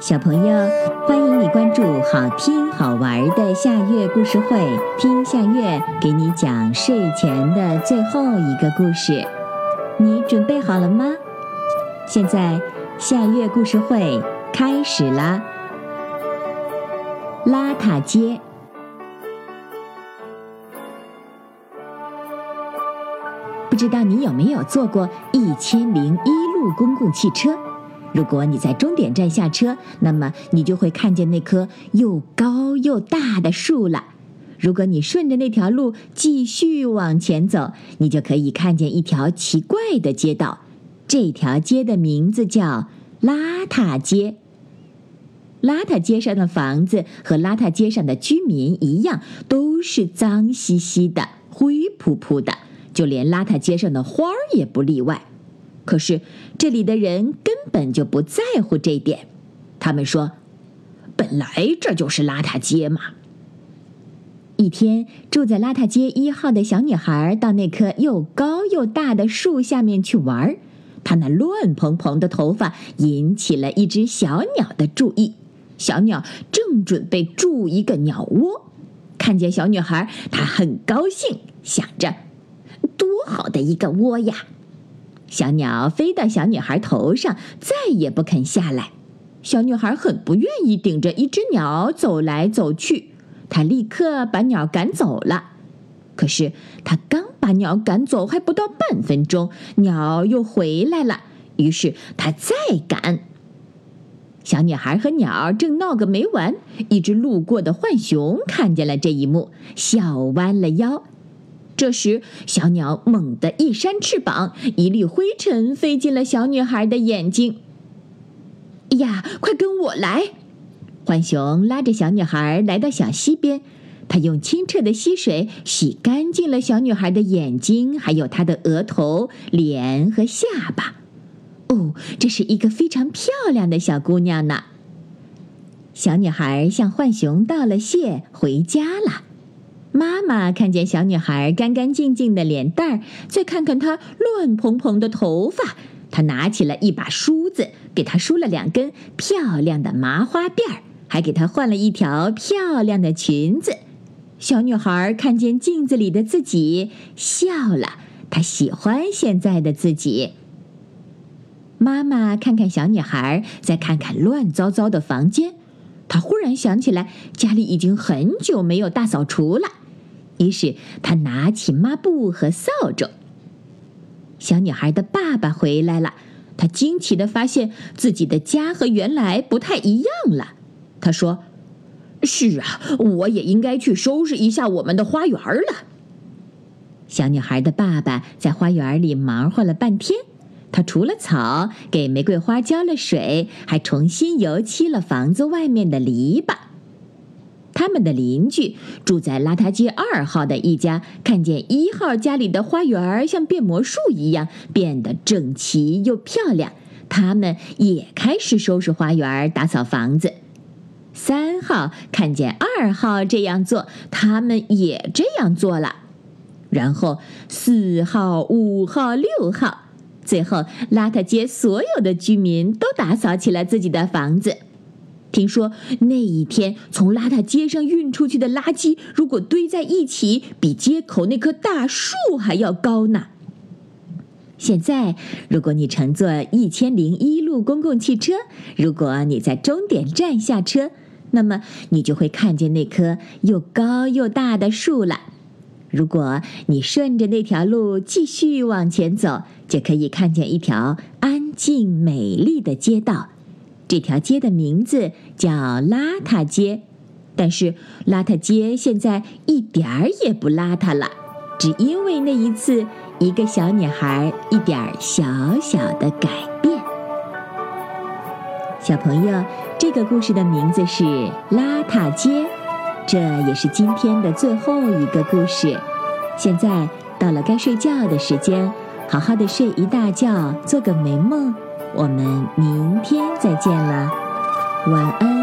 小朋友，欢迎你关注好听好玩的夏月故事会，听夏月给你讲睡前的最后一个故事。你准备好了吗？现在夏月故事会开始啦！邋遢街，不知道你有没有坐过一千零一路公共汽车？如果你在终点站下车，那么你就会看见那棵又高又大的树了。如果你顺着那条路继续往前走，你就可以看见一条奇怪的街道。这条街的名字叫邋遢街。邋遢街上的房子和邋遢街上的居民一样，都是脏兮兮的、灰扑扑的，就连邋遢街上的花儿也不例外。可是这里的人根本就不在乎这点，他们说：“本来这就是邋遢街嘛。”一天，住在邋遢街一号的小女孩到那棵又高又大的树下面去玩儿，她那乱蓬蓬的头发引起了一只小鸟的注意。小鸟正准备筑一个鸟窝，看见小女孩，它很高兴，想着：“多好的一个窝呀！”小鸟飞到小女孩头上，再也不肯下来。小女孩很不愿意顶着一只鸟走来走去，她立刻把鸟赶走了。可是她刚把鸟赶走，还不到半分钟，鸟又回来了。于是她再赶。小女孩和鸟正闹个没完。一只路过的浣熊看见了这一幕，笑弯了腰。这时，小鸟猛地一扇翅膀，一粒灰尘飞进了小女孩的眼睛。呀，快跟我来！浣熊拉着小女孩来到小溪边，他用清澈的溪水洗干净了小女孩的眼睛，还有她的额头、脸和下巴。哦，这是一个非常漂亮的小姑娘呢。小女孩向浣熊道了谢，回家了。妈妈看见小女孩干干净净的脸蛋儿，再看看她乱蓬蓬的头发，她拿起了一把梳子，给她梳了两根漂亮的麻花辫儿，还给她换了一条漂亮的裙子。小女孩看见镜子里的自己，笑了。她喜欢现在的自己。妈妈看看小女孩，再看看乱糟糟的房间，她忽然想起来，家里已经很久没有大扫除了。于是，他拿起抹布和扫帚。小女孩的爸爸回来了，他惊奇的发现自己的家和原来不太一样了。他说：“是啊，我也应该去收拾一下我们的花园了。”小女孩的爸爸在花园里忙活了半天，他除了草，给玫瑰花浇了水，还重新油漆了房子外面的篱笆。他们的邻居住在邋遢街二号的一家，看见一号家里的花园像变魔术一样变得整齐又漂亮，他们也开始收拾花园、打扫房子。三号看见二号这样做，他们也这样做了。然后四号、五号、六号，最后邋遢街所有的居民都打扫起了自己的房子。听说那一天从邋遢街上运出去的垃圾，如果堆在一起，比街口那棵大树还要高呢。现在，如果你乘坐一千零一路公共汽车，如果你在终点站下车，那么你就会看见那棵又高又大的树了。如果你顺着那条路继续往前走，就可以看见一条安静美丽的街道。这条街的名字叫邋遢街，但是邋遢街现在一点儿也不邋遢了，只因为那一次一个小女孩一点小小的改变。小朋友，这个故事的名字是《邋遢街》，这也是今天的最后一个故事。现在到了该睡觉的时间，好好的睡一大觉，做个美梦。我们明天再见了，晚安。